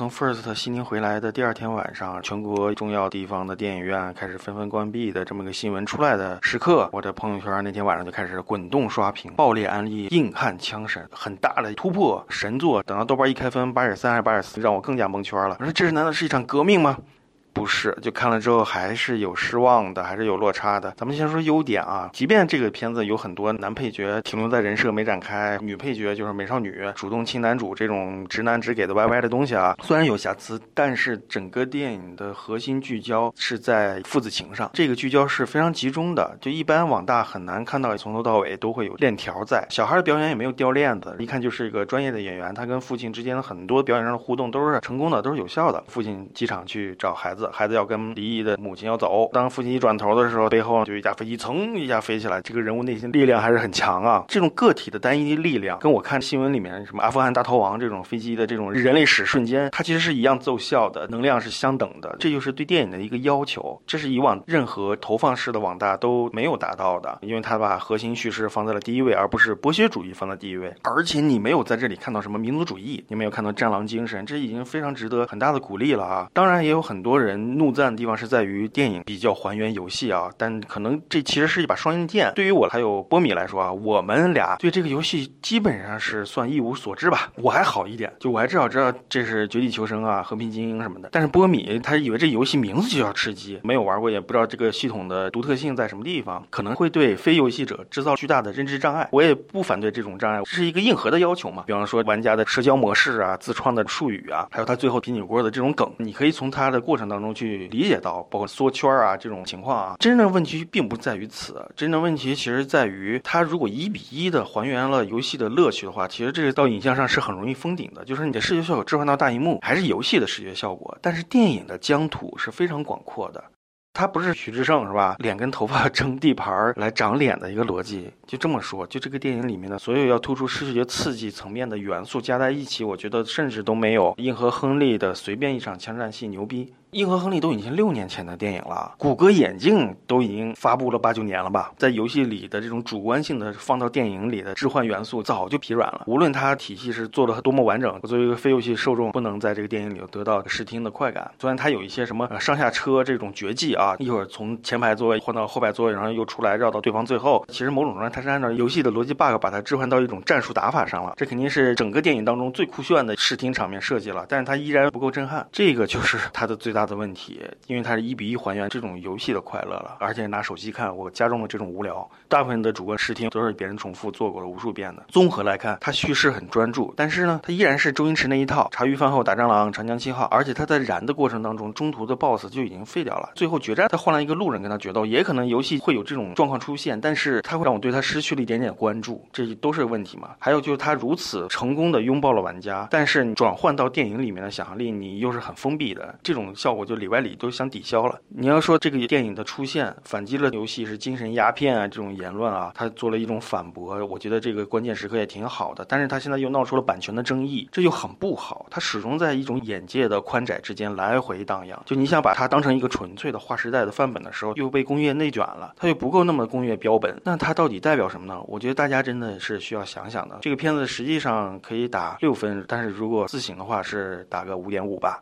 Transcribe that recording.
从 First 悉尼回来的第二天晚上，全国重要地方的电影院开始纷纷关闭的这么个新闻出来的时刻，我的朋友圈那天晚上就开始滚动刷屏，爆裂安利，硬汉枪神，很大的突破，神作。等到豆瓣一开分八点三还是八点四，让我更加蒙圈了。我说这是难道是一场革命吗？不是，就看了之后还是有失望的，还是有落差的。咱们先说优点啊，即便这个片子有很多男配角停留在人设没展开，女配角就是美少女主动亲男主这种直男只给的歪歪的东西啊，虽然有瑕疵，但是整个电影的核心聚焦是在父子情上，这个聚焦是非常集中的。就一般网大很难看到从头到尾都会有链条在，小孩的表演也没有掉链子，一看就是一个专业的演员，他跟父亲之间的很多表演上的互动都是成功的，都是有效的。父亲机场去找孩子。孩子要跟离异的母亲要走，当父亲一转头的时候，背后就一架飞机噌一下飞起来。这个人物内心力量还是很强啊！这种个体的单一力量，跟我看新闻里面什么阿富汗大逃亡这种飞机的这种人类史瞬间，它其实是一样奏效的，能量是相等的。这就是对电影的一个要求，这是以往任何投放式的网大都没有达到的，因为它把核心叙事放在了第一位，而不是剥削主义放在第一位。而且你没有在这里看到什么民族主义，你没有看到战狼精神，这已经非常值得很大的鼓励了啊！当然也有很多人。人怒赞的地方是在于电影比较还原游戏啊，但可能这其实是一把双刃剑。对于我还有波米来说啊，我们俩对这个游戏基本上是算一无所知吧。我还好一点，就我还至少知道这是绝地求生啊、和平精英什么的。但是波米他以为这游戏名字就叫吃鸡，没有玩过，也不知道这个系统的独特性在什么地方，可能会对非游戏者制造巨大的认知障碍。我也不反对这种障碍，这是一个硬核的要求嘛。比方说玩家的社交模式啊、自创的术语啊，还有他最后平底锅的这种梗，你可以从他的过程当中。中去理解到，包括缩圈啊这种情况啊，真正问题并不在于此，真正问题其实在于，它如果一比一的还原了游戏的乐趣的话，其实这个到影像上是很容易封顶的，就是你的视觉效果置换到大荧幕还是游戏的视觉效果，但是电影的疆土是非常广阔的。他不是徐志胜是吧？脸跟头发争地盘来长脸的一个逻辑，就这么说。就这个电影里面的所有要突出视觉刺激层面的元素加在一起，我觉得甚至都没有硬核亨利的随便一场枪战戏牛逼。硬核亨利都已经六年前的电影了，谷歌眼镜都已经发布了八九年了吧？在游戏里的这种主观性的放到电影里的置换元素早就疲软了。无论它体系是做的多么完整，作为一个非游戏受众，不能在这个电影里得到视听的快感。虽然它有一些什么上下车这种绝技啊，一会儿从前排座位换到后排座位，然后又出来绕到对方最后，其实某种程度上它是按照游戏的逻辑 bug 把它置换到一种战术打法上了。这肯定是整个电影当中最酷炫的视听场面设计了，但是它依然不够震撼。这个就是它的最大。大的问题，因为它是一比一还原这种游戏的快乐了，而且拿手机看，我加重了这种无聊。大部分的主观视听都是别人重复做过了无数遍的。综合来看，它叙事很专注，但是呢，它依然是周星驰那一套：茶余饭后打蟑螂、长江七号。而且他在燃的过程当中，中途的 BOSS 就已经废掉了。最后决战，他换了一个路人跟他决斗，也可能游戏会有这种状况出现，但是他会让我对他失去了一点点关注，这都是问题嘛。还有就是他如此成功的拥抱了玩家，但是转换到电影里面的想象力，你又是很封闭的，这种效效果就里外里都。相抵消了。你要说这个电影的出现反击了游戏是精神鸦片啊这种言论啊，他做了一种反驳，我觉得这个关键时刻也挺好的。但是他现在又闹出了版权的争议，这就很不好。他始终在一种眼界的宽窄之间来回荡漾。就你想把它当成一个纯粹的划时代的范本的时候，又被工业内卷了，它又不够那么工业标本。那它到底代表什么呢？我觉得大家真的是需要想想的。这个片子实际上可以打六分，但是如果自省的话是打个五点五吧。